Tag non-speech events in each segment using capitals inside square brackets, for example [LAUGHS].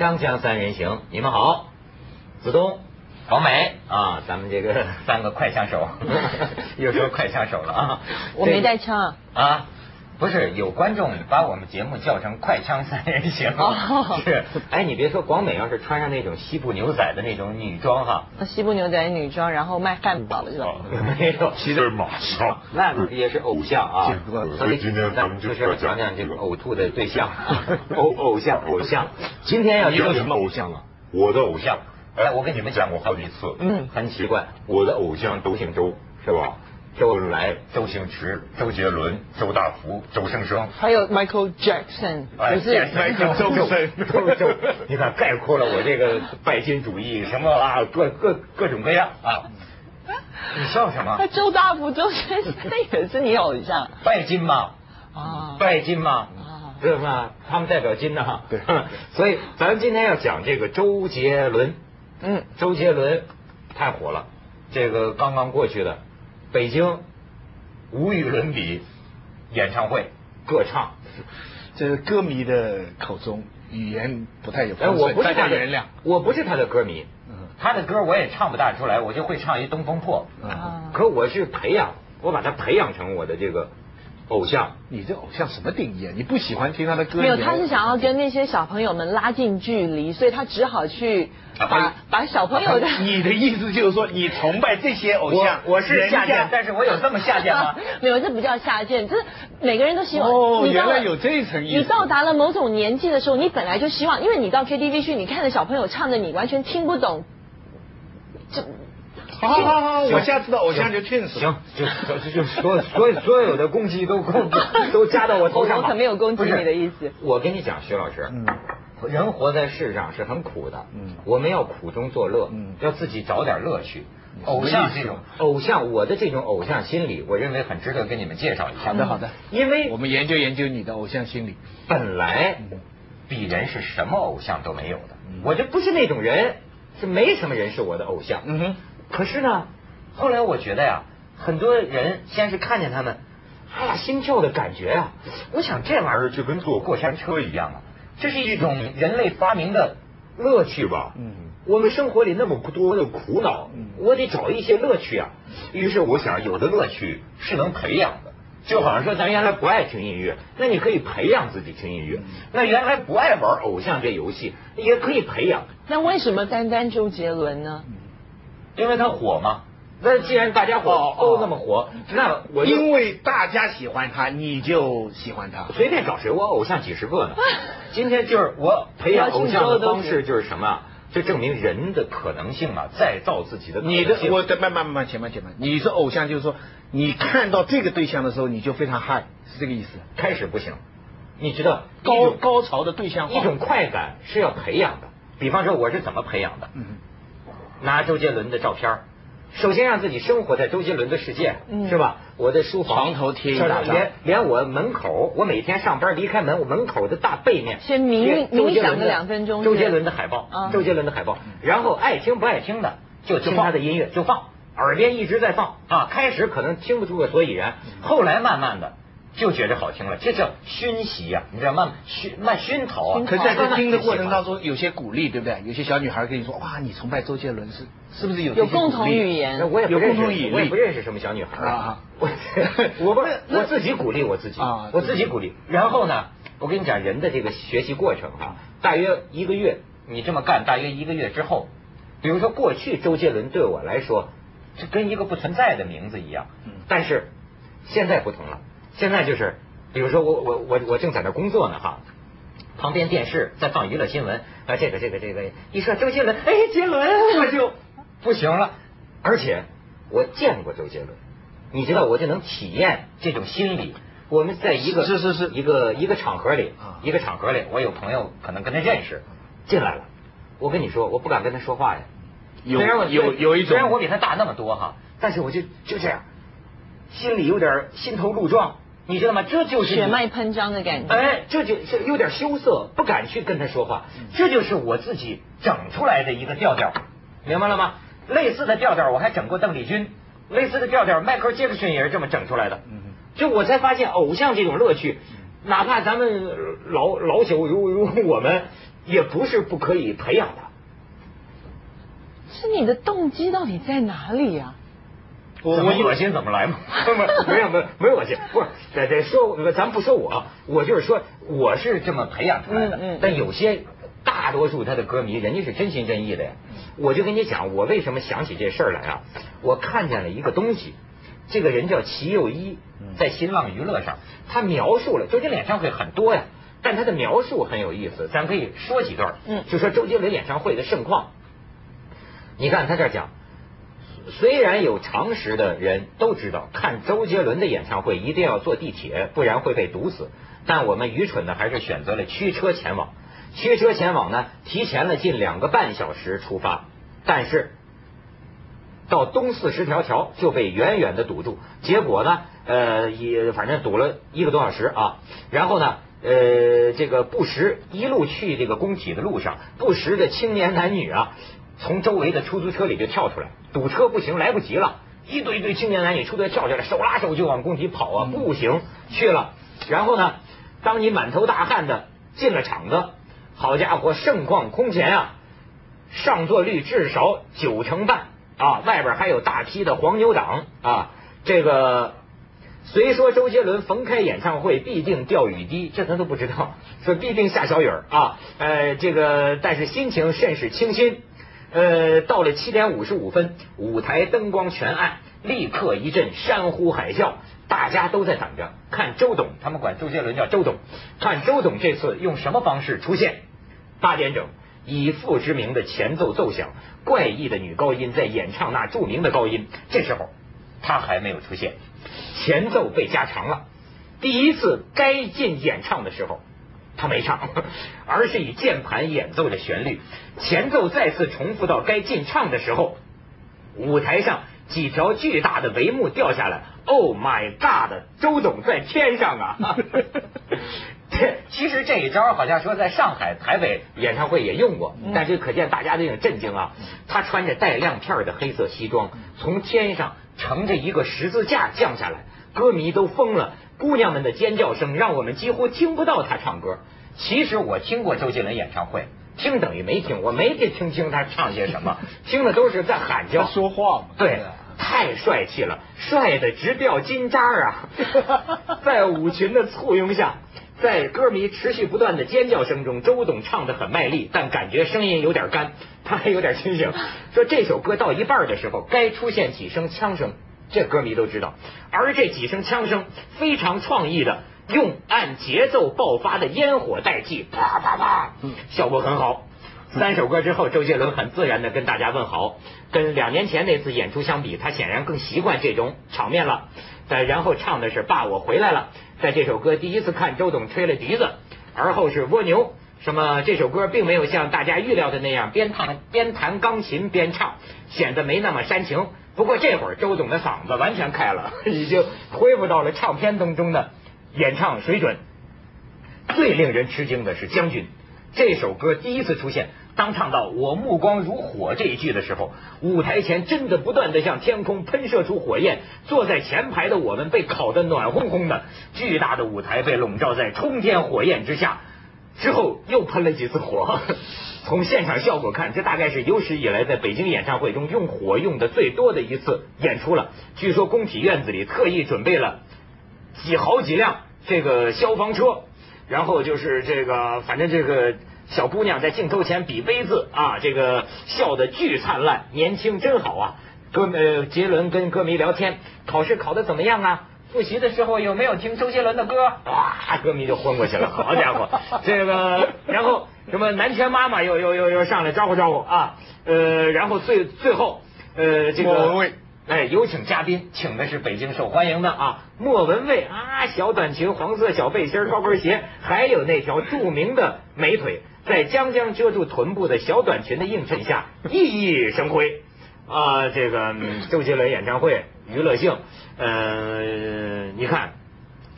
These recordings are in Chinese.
锵锵三人行，你们好，子东、黄美啊，咱们这个三个快枪手，[LAUGHS] 又说快枪手了啊。我没带枪啊。不是有观众把我们节目叫成快枪三人行，是。哎，你别说，广美要是穿上那种西部牛仔的那种女装哈，西部牛仔女装，然后卖汉堡的是吧？没有，骑着马上，那也是偶像啊。所以今天咱们就是要讲讲这个呕吐的对象，[LAUGHS] 偶偶像偶像。今天要讲什么？偶像啊？我的偶像，哎，我跟你们讲过好几次，嗯，很奇怪，我的偶像都姓周，是吧？周恩来、周星驰、周杰伦、周大福、周生生，还有 Michael Jackson，不是 Michael [LAUGHS] 周生，周周，你看概括了我这个拜金主义什么啊，各各各种各样啊。你笑什么？周大福、周先生也是你偶像？拜金吗？啊，拜金吗？啊，对吧？他们代表金的哈。对。[LAUGHS] 所以咱今天要讲这个周杰伦。嗯。周杰伦太火了，这个刚刚过去的。北京无与伦比演唱会歌唱，这是歌迷的口中语言不太有分寸，大家原谅。我不是他的歌迷，他的歌我也唱不大出来，我就会唱一《东风破》。可我是培养，我把他培养成我的这个。偶像，你这偶像什么定义啊？你不喜欢听他的歌？没有，他是想要跟那些小朋友们拉近距离，所以他只好去把把小朋友的。你的意思就是说，你崇拜这些偶像？我是下贱，但是我有这么下贱吗？[LAUGHS] 没有，这不叫下贱，这是每个人都希望。哦，原来有这一层意思。你到达了某种年纪的时候，你本来就希望，因为你到 KTV 去，你看着小朋友唱的，你完全听不懂，这。好好好，我下次的偶像就劝死。行，就就就所所所有的攻击都攻都加到我头上。我可没有攻击你的意思。我跟你讲，徐老师，嗯，人活在世上是很苦的，嗯，我们要苦中作乐，嗯，要自己找点乐趣。偶像这种偶像，我的这种偶像心理，我认为很值得跟你们介绍一下。好的好的，因为我们研究研究你的偶像心理。本来鄙人是什么偶像都没有的，我就不是那种人，是没什么人是我的偶像。嗯哼。可是呢，后来我觉得呀，很多人先是看见他们，哎呀，心跳的感觉啊，我想这玩意儿就跟坐过山车一样啊，这是一种人类发明的乐趣吧。嗯，我们生活里那么多的苦恼，我得找一些乐趣啊。于是我想，有的乐趣是能培养的，就好像说，咱原来不爱听音乐，那你可以培养自己听音乐；那原来不爱玩偶像这游戏，也可以培养。那为什么单单周杰伦呢？因为他火嘛，那既然大家火都那么火，那我因为大家喜欢他，你就喜欢他，随便找谁，我偶像几十个呢。[LAUGHS] 今天就是我培养偶像的方式就是什么？就证明人的可能性啊，再造自己的。你的，我的慢慢慢慢前慢前慢，你是偶像，就是说你看到这个对象的时候，你就非常嗨，是这个意思。开始不行，你知道高高潮的对象，一种快感是要培养的。比方说我是怎么培养的？嗯。拿周杰伦的照片首先让自己生活在周杰伦的世界，是吧？我的书房床头贴一大张，连连我门口，我每天上班离开门，我门口的大背面先冥冥想个两分钟，周杰伦的海报，周杰伦的海报，然后爱听不爱听的就听他的音乐就放，耳边一直在放啊。开始可能听不出个所以然，后来慢慢的。就觉得好听了，这叫熏习呀，你知道慢熏慢熏陶啊。可在这听的过程当中，有些鼓励，对不对？有些小女孩跟你说，哇，你崇拜周杰伦是是不是有有共同语言？我也不认识，我也不认识什么小女孩啊。我 [LAUGHS] 我不是我自己鼓励我自己啊，我自己鼓励。然后呢，我跟你讲人的这个学习过程啊，大约一个月，你这么干，大约一个月之后，比如说过去周杰伦对我来说，就跟一个不存在的名字一样，但是现在不同了。现在就是，比如说我我我我正在那工作呢哈，旁边电视在放娱乐新闻啊，这个这个这个一说周杰伦，哎，杰伦我就不行了，而且我见过周杰伦，你知道我就能体验这种心理。我们在一个是是是。一个一个场合里，一个场合里，我有朋友可能跟他认识进来了，我跟你说，我不敢跟他说话呀。有有有一种，虽然我比他大那么多哈，但是我就就这样，心里有点心头路撞。你知道吗？这就是血脉喷张的感觉。哎，这就是有点羞涩，不敢去跟他说话。这就是我自己整出来的一个调调，明白了吗？类似的调调我还整过邓丽君，类似的调调迈克尔·杰克逊也是这么整出来的。就我才发现，偶像这种乐趣，哪怕咱们老老朽如如我们，也不是不可以培养的。是你的动机到底在哪里呀？我我恶心怎么来嘛？[LAUGHS] 没有没有没有恶心，不是得得说，咱不说我，我就是说我是这么培养出来的。嗯嗯。但有些大多数他的歌迷，人家是真心真意的呀。我就跟你讲，我为什么想起这事儿来啊？我看见了一个东西，这个人叫齐佑一，在新浪娱乐上，他描述了周杰伦演唱会很多呀，但他的描述很有意思，咱可以说几段。嗯。就说周杰伦演唱会的盛况，你看他这讲。虽然有常识的人都知道，看周杰伦的演唱会一定要坐地铁，不然会被堵死。但我们愚蠢的还是选择了驱车前往。驱车前往呢，提前了近两个半小时出发，但是到东四十条桥就被远远的堵住。结果呢，呃，也反正堵了一个多小时啊。然后呢，呃，这个不时一路去这个工体的路上，不时的青年男女啊。从周围的出租车里就跳出来，堵车不行，来不及了，一堆堆青年男女出车跳下来，手拉手就往工体跑啊，步行去了。然后呢，当你满头大汗的进了场子，好家伙，盛况空前啊，上座率至少九成半啊，外边还有大批的黄牛党啊。这个虽说周杰伦逢开演唱会必定掉雨滴，这咱都不知道，说必定下小雨啊。呃，这个但是心情甚是清新。呃，到了七点五十五分，舞台灯光全暗，立刻一阵山呼海啸，大家都在等着看周董，他们管周杰伦叫周董，看周董这次用什么方式出现。八点整，以父之名的前奏奏响，怪异的女高音在演唱那著名的高音，这时候他还没有出现，前奏被加长了，第一次该进演唱的时候。他没唱，[LAUGHS] 而是以键盘演奏的旋律，前奏再次重复到该进唱的时候，舞台上几条巨大的帷幕掉下来。Oh my God！周董在天上啊！[LAUGHS] 这 [LAUGHS] 其实这一招好像说在上海、台北演唱会也用过，但是可见大家的那种震惊啊！他穿着带亮片的黑色西装，从天上乘着一个十字架降下来，歌迷都疯了。姑娘们的尖叫声让我们几乎听不到他唱歌。其实我听过周杰伦演唱会，听等于没听，我没听听清他唱些什么，[LAUGHS] 听的都是在喊叫。说话嘛。对，太帅气了，帅的直掉金渣啊！[LAUGHS] 在舞群的簇拥下，在歌迷持续不断的尖叫声中，周董唱的很卖力，但感觉声音有点干，他还有点清醒。说这首歌到一半的时候，该出现几声枪声。这歌迷都知道，而这几声枪声非常创意的，用按节奏爆发的烟火代替，啪啪啪，效果很好。三首歌之后，周杰伦很自然的跟大家问好，跟两年前那次演出相比，他显然更习惯这种场面了。再然后唱的是《爸，我回来了》，在这首歌第一次看周董吹了笛子，而后是蜗牛。什么？这首歌并没有像大家预料的那样边弹边弹钢琴边唱，显得没那么煽情。不过这会儿周董的嗓子完全开了，[LAUGHS] 已经恢复到了唱片当中的演唱水准。最令人吃惊的是《将军》这首歌第一次出现，当唱到“我目光如火”这一句的时候，舞台前真的不断的向天空喷射出火焰。坐在前排的我们被烤得暖烘烘的，巨大的舞台被笼罩在冲天火焰之下。之后又喷了几次火。[LAUGHS] 从现场效果看，这大概是有史以来在北京演唱会中用火用的最多的一次演出了。据说工体院子里特意准备了几好几辆这个消防车，然后就是这个，反正这个小姑娘在镜头前比 V 字啊，这个笑得巨灿烂，年轻真好啊。歌呃杰伦跟歌迷聊天，考试考得怎么样啊？复习的时候有没有听周杰伦的歌？哇，歌迷就昏过去了。[LAUGHS] 好家伙，这个然后。什么南拳妈妈又又又又上来招呼招呼啊？呃，然后最最后呃这个莫文蔚哎有请嘉宾，请的是北京受欢迎的啊莫文蔚啊小短裙黄色小背心高跟鞋，还有那条著名的美腿，在将将遮住臀部的小短裙的映衬下熠熠生辉啊！这个周杰伦演唱会娱乐性，呃，你看。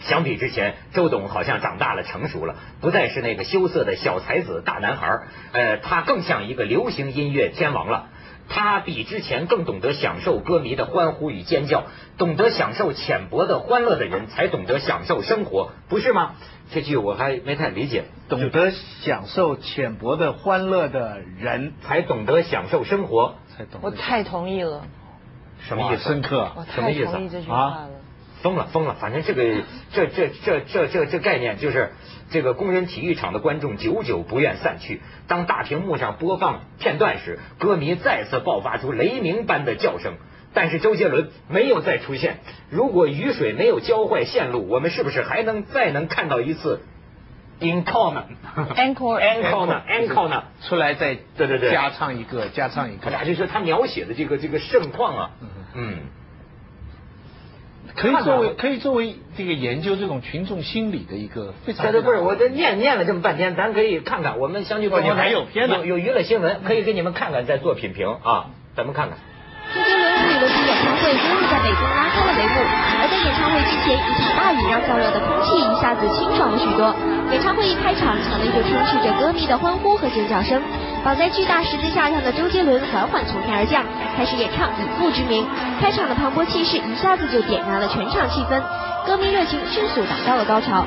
相比之前，周董好像长大了、成熟了，不再是那个羞涩的小才子大男孩呃，他更像一个流行音乐天王了。他比之前更懂得享受歌迷的欢呼与尖叫，懂得享受浅薄的欢乐的人，才懂得享受生活，不是吗？这句我还没太理解。懂得享受浅薄的欢乐的人，才懂得享受生活，才懂。我太同意了。什么意思？深刻。什么意思啊。疯了疯了！反正这个这这这这这这概念就是。这个工人体育场的观众久久不愿散去。当大屏幕上播放片段时，歌迷再次爆发出雷鸣般的叫声。但是周杰伦没有再出现。如果雨水没有浇坏线路，我们是不是还能再能看到一次 encore 呢？encore encore 呢？encore 呢？出来再对对对加唱一个，加唱一个。就是说他描写的这个这个盛况啊，嗯。可以作为可以作为这个研究这种群众心理的一个非常。对对，不是，我这念念了这么半天，咱可以看看我们相聚广播还有片有有娱乐新闻，可以给你们看看再做品评啊，咱们看看。会终于在北京拉开了帷幕，而在演唱会之前，一场大雨让燥热的空气一下子清爽了许多。演唱会一开场，场内就充斥着歌迷的欢呼和尖叫声。绑在巨大十字架上的周杰伦缓缓从天而降，开始演唱《以父之名》。开场的磅礴气势一下子就点燃了全场气氛，歌迷热情迅速达到了高潮。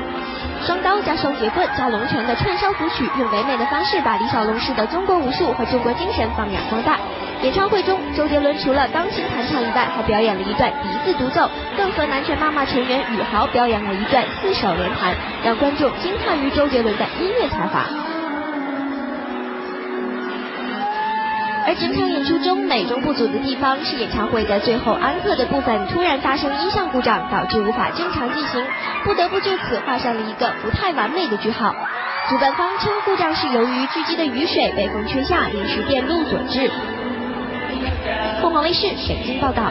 双刀加双截棍加龙拳的串烧舞曲，用唯美的方式把李小龙式的中国武术和中国精神发扬光大。演唱会中，周杰伦除了钢琴弹唱以外，还表演了一段笛子独奏，更和南拳妈妈成员宇豪表演了一段四手联弹，让观众惊叹于周杰伦的音乐才华。而整场演出中美中不足的地方是演唱会的最后安特的部分突然发生音像故障，导致无法正常进行，不得不就此画上了一个不太完美的句号。主办方称故障是由于聚集的雨水被风吹下临时电路所致。凤凰卫视北京报道。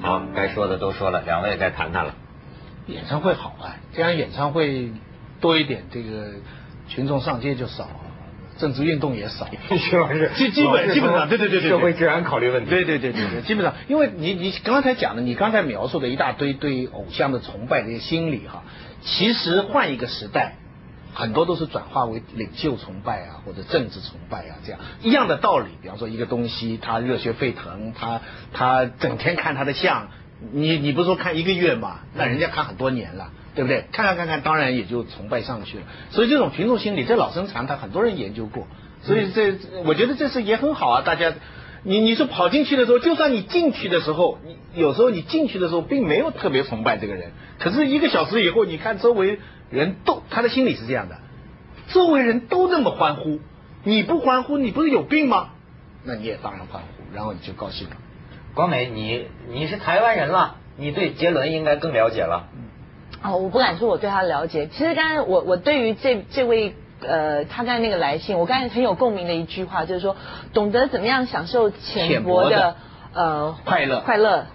好，该说的都说了，两位该谈谈了。演唱会好啊，这样演唱会多一点，这个群众上街就少，政治运动也少。徐老师，基基本基本上，对对对对，社会治安考虑问题。对对对对对，基本上，因为你你刚才讲的，你刚才描述的一大堆对偶像的崇拜这些心理哈，其实换一个时代。很多都是转化为领袖崇拜啊，或者政治崇拜啊，这样一样的道理。比方说一个东西，他热血沸腾，他他整天看他的像，你你不是说看一个月嘛？那人家看很多年了，对不对？看看看看，当然也就崇拜上去了。所以这种群众心理，这老生常谈，很多人研究过。所以这我觉得这是也很好啊。大家，你你说跑进去的时候，就算你进去的时候，你有时候你进去的时候并没有特别崇拜这个人，可是一个小时以后，你看周围。人都他的心理是这样的，周围人都那么欢呼，你不欢呼，你不是有病吗？那你也当然欢呼，然后你就高兴了。光美，你你是台湾人了，你对杰伦应该更了解了。哦，我不敢说我对他了解。其实刚才我我对于这这位呃，他刚才那个来信，我刚才很有共鸣的一句话，就是说懂得怎么样享受浅薄的呃快乐快乐，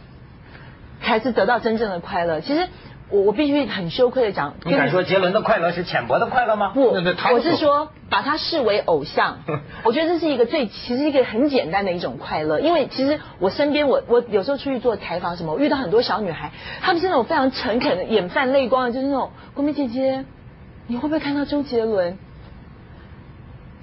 才是得到真正的快乐。其实。我我必须很羞愧的讲，你敢说杰伦的快乐是浅薄的快乐吗？不，我是说把他视为偶像，[LAUGHS] 我觉得这是一个最其实一个很简单的一种快乐。因为其实我身边我我有时候出去做采访什么，我遇到很多小女孩，她们是那种非常诚恳的，眼泛泪光的，就是那种国民姐姐，你会不会看到周杰伦？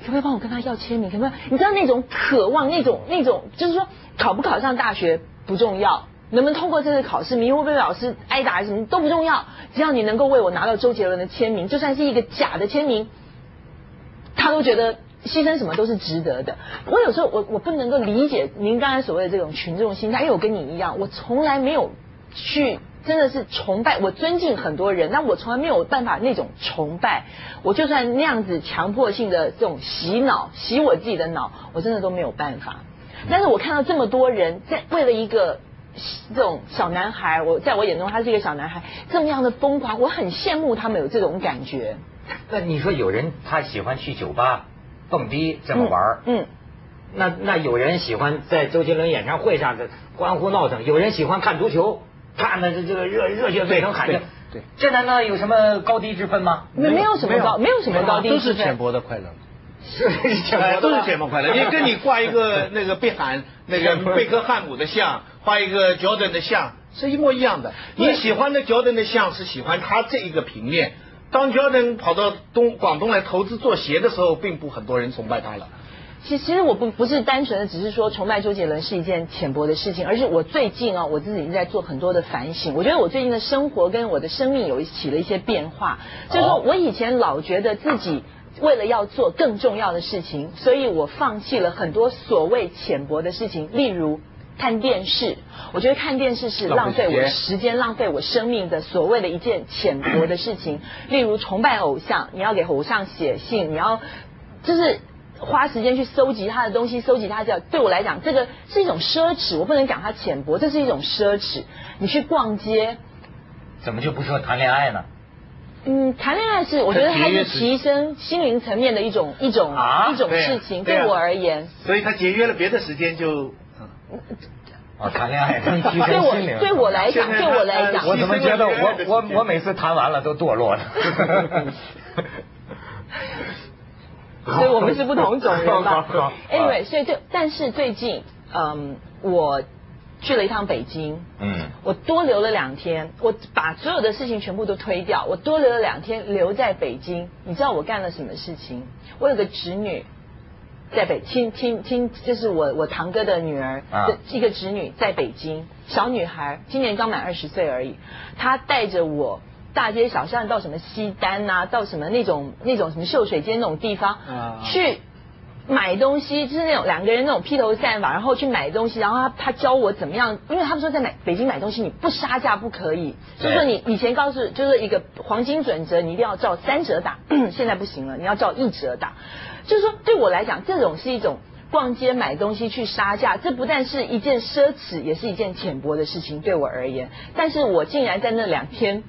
可不可以帮我跟他要签名？可不可以？你知道那种渴望，那种那种，就是说考不考上大学不重要。能不能通过这次考试，明天会不会老师挨打什么都不重要，只要你能够为我拿到周杰伦的签名，就算是一个假的签名，他都觉得牺牲什么都是值得的。我有时候我我不能够理解您刚才所谓的这种群众心态，因为我跟你一样，我从来没有去真的是崇拜，我尊敬很多人，但我从来没有办法那种崇拜，我就算那样子强迫性的这种洗脑洗我自己的脑，我真的都没有办法。但是我看到这么多人在为了一个。这种小男孩，我在我眼中他是一个小男孩，这么样的疯狂，我很羡慕他们有这种感觉。那你说有人他喜欢去酒吧蹦迪这么玩嗯，那那有人喜欢在周杰伦演唱会上的欢呼闹腾，有人喜欢看足球，看的这这个热热血沸腾，喊着，对，这难道有什么高低之分吗？没没有什么高，没有什么高低都是浅薄的快乐。[LAUGHS] 是浅薄都是浅薄快乐。你跟你挂一个那个贝喊那个 [LAUGHS] 贝克汉姆的像。画一个 Jordan 的像，是一模一样的。你喜欢的 Jordan 的像是喜欢他这一个平面。当 Jordan 跑到东广东来投资做鞋的时候，并不很多人崇拜他了。其其实我不不是单纯的只是说崇拜周杰伦是一件浅薄的事情，而是我最近啊，我自己在做很多的反省。我觉得我最近的生活跟我的生命有起了一些变化。就是说我以前老觉得自己为了要做更重要的事情，所以我放弃了很多所谓浅薄的事情，例如看电视。我觉得看电视是浪费我时间、浪费我生命的所谓的一件浅薄的事情。例如崇拜偶像，你要给偶像写信，你要就是。花时间去搜集他的东西，搜集他的对我来讲，这个是一种奢侈。我不能讲它浅薄，这是一种奢侈。你去逛街，怎么就不说谈恋爱呢？嗯，谈恋爱是我觉得它是提升心灵层面的一种一种一种事情，对我而言。所以他节约了别的时间就。[LAUGHS] 啊，谈恋爱能提升心灵。对我来讲，对我来讲，我怎么觉得我我我每次谈完了都堕落了？[LAUGHS] [LAUGHS] 所以我们是不同种人吧。Anyway，所以就但是最近，嗯，我去了一趟北京，嗯，我多留了两天，我把所有的事情全部都推掉，我多留了两天留在北京。你知道我干了什么事情？我有个侄女在北亲亲亲，就是我我堂哥的女儿，一个侄女在北京，小女孩，今年刚满二十岁而已，她带着我。大街小巷到什么西单呐，到什么那种那种什么秀水街那种地方，去买东西，就是那种两个人那种披头散发，然后去买东西，然后他他教我怎么样，因为他们说在买北京买东西你不杀价不可以，就是说你以前告诉就是一个黄金准则，你一定要照三折打，[LAUGHS] 现在不行了，你要照一折打，就是说对我来讲，这种是一种逛街买东西去杀价，这不但是一件奢侈，也是一件浅薄的事情，对我而言，但是我竟然在那两天。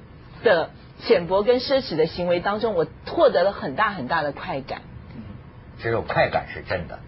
的浅薄跟奢侈的行为当中，我获得了很大很大的快感。嗯，只有快感是真的。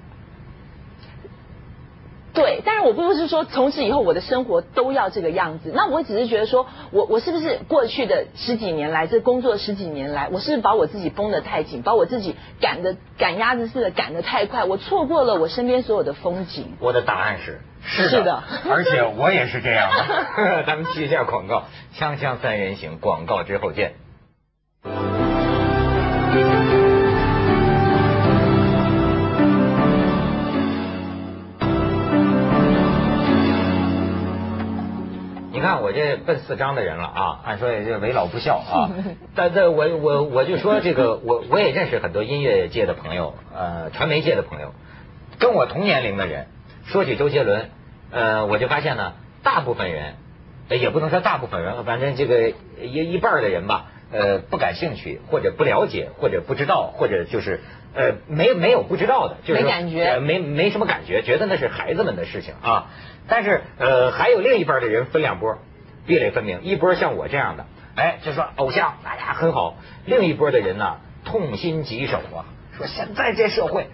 对，但是我不是说从此以后我的生活都要这个样子。那我只是觉得说，我我是不是过去的十几年来，这工作十几年来，我是不是把我自己绷得太紧，把我自己赶的赶鸭子似的赶得太快，我错过了我身边所有的风景。我的答案是。是的，而且我也是这样的。[LAUGHS] 咱们接一下广告，锵锵三人行，广告之后见。你看我这奔四张的人了啊，[LAUGHS] 按说也是为老不孝啊。[LAUGHS] 但这我我我就说这个，[LAUGHS] 我我也认识很多音乐界的朋友，呃，传媒界的朋友，跟我同年龄的人，说起周杰伦。呃，我就发现呢，大部分人，也不能说大部分人，反正这个一一半的人吧，呃，不感兴趣，或者不了解，或者不知道，或者就是呃，没没有不知道的，就是没感觉，没没什么感觉，觉得那是孩子们的事情啊。但是呃，还有另一半的人分两波，壁垒分明，一波像我这样的，哎，就说偶像，哎呀很好；另一波的人呢，痛心疾首啊，说现在这社会。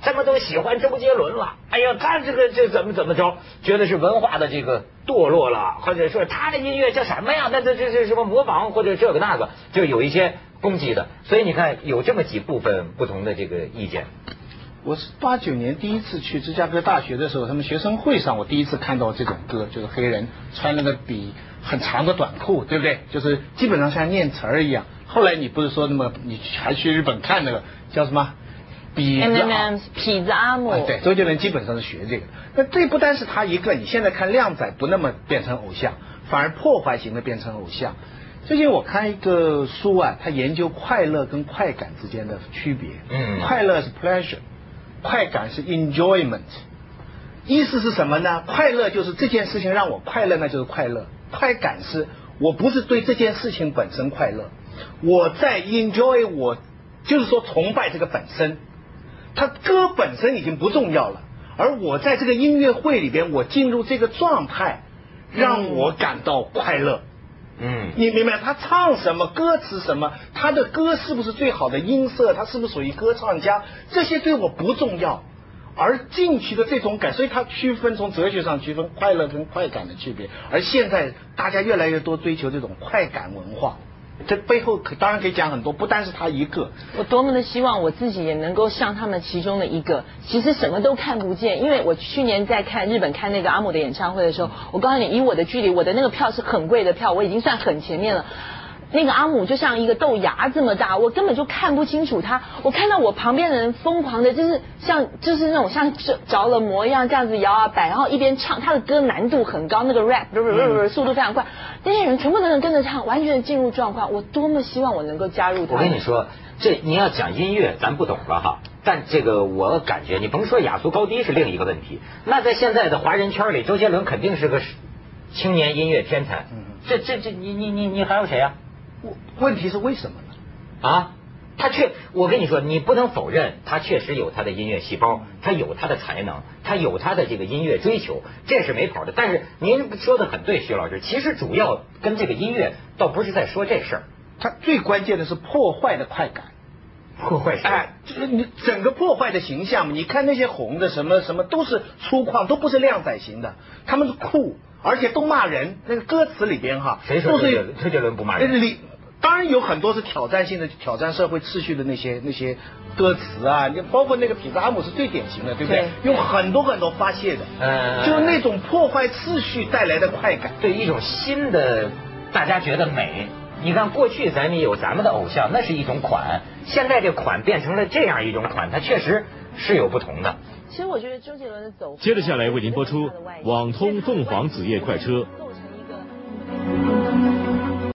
这么都喜欢周杰伦了，哎呀，他这个这怎么怎么着？觉得是文化的这个堕落了，或者说他的音乐叫什么呀？那这这这什么模仿或者这个那个，就有一些攻击的。所以你看，有这么几部分不同的这个意见。我是八九年第一次去芝加哥大学的时候，他们学生会上，我第一次看到这种歌，就是黑人穿那个笔很长的短裤，对不对？就是基本上像念词儿一样。后来你不是说那么，你还去日本看那个叫什么？痞子，痞子阿姆，对，周杰伦基本上是学这个。那这不单是他一个，你现在看靓仔不那么变成偶像，反而破坏型的变成偶像。最近我看一个书啊，他研究快乐跟快感之间的区别。嗯，快乐是 pleasure，快感是 enjoyment。意思是什么呢？快乐就是这件事情让我快乐，那就是快乐。快感是我不是对这件事情本身快乐，我在 enjoy，我就是说崇拜这个本身。他歌本身已经不重要了，而我在这个音乐会里边，我进入这个状态，让我感到快乐。嗯，你明白他唱什么，歌词什么，他的歌是不是最好的音色，他是不是属于歌唱家，这些对我不重要。而进去的这种感，所以他区分从哲学上区分快乐跟快感的区别。而现在大家越来越多追求这种快感文化。这背后可当然可以讲很多，不单是他一个。我多么的希望我自己也能够像他们其中的一个，其实什么都看不见。因为我去年在看日本看那个阿姆的演唱会的时候，我告诉你，以我的距离，我的那个票是很贵的票，我已经算很前面了。那个阿姆就像一个豆芽这么大，我根本就看不清楚他。我看到我旁边的人疯狂的，就是像就是那种像着着了魔一样这样子摇啊摆，然后一边唱他的歌难度很高，那个 rap 不不不不速度非常快，那些人全部都能跟着唱，完全进入状况。我多么希望我能够加入他。我跟你说，这你要讲音乐，咱不懂了哈。但这个我感觉，你甭说雅俗高低是另一个问题。那在现在的华人圈里，周杰伦肯定是个青年音乐天才。这这这，你你你你还有谁呀？问题是为什么呢？啊，他确，我跟你说，你不能否认他确实有他的音乐细胞，他有他的才能，他有他的这个音乐追求，这是没跑的。但是您说的很对，徐老师，其实主要跟这个音乐倒不是在说这事儿，他最关键的是破坏的快感，破坏哎，就是你整个破坏的形象嘛。你看那些红的什么什么都是粗犷，都不是靓仔型的，他们是酷，而且都骂人。那个歌词里边哈，谁说周杰伦周杰伦不骂人？当然有很多是挑战性的、挑战社会秩序的那些那些歌词啊，你包括那个痞子阿姆是最典型的，对不对？用很多很多发泄的，嗯，就是那种破坏秩序带来的快感，对一种新的大家觉得美。你看过去咱们有咱们的偶像，那是一种款，现在这款变成了这样一种款，它确实是有不同的。其实我觉得周杰伦的走，接着下来为您播出网通凤凰子夜快车。构成一个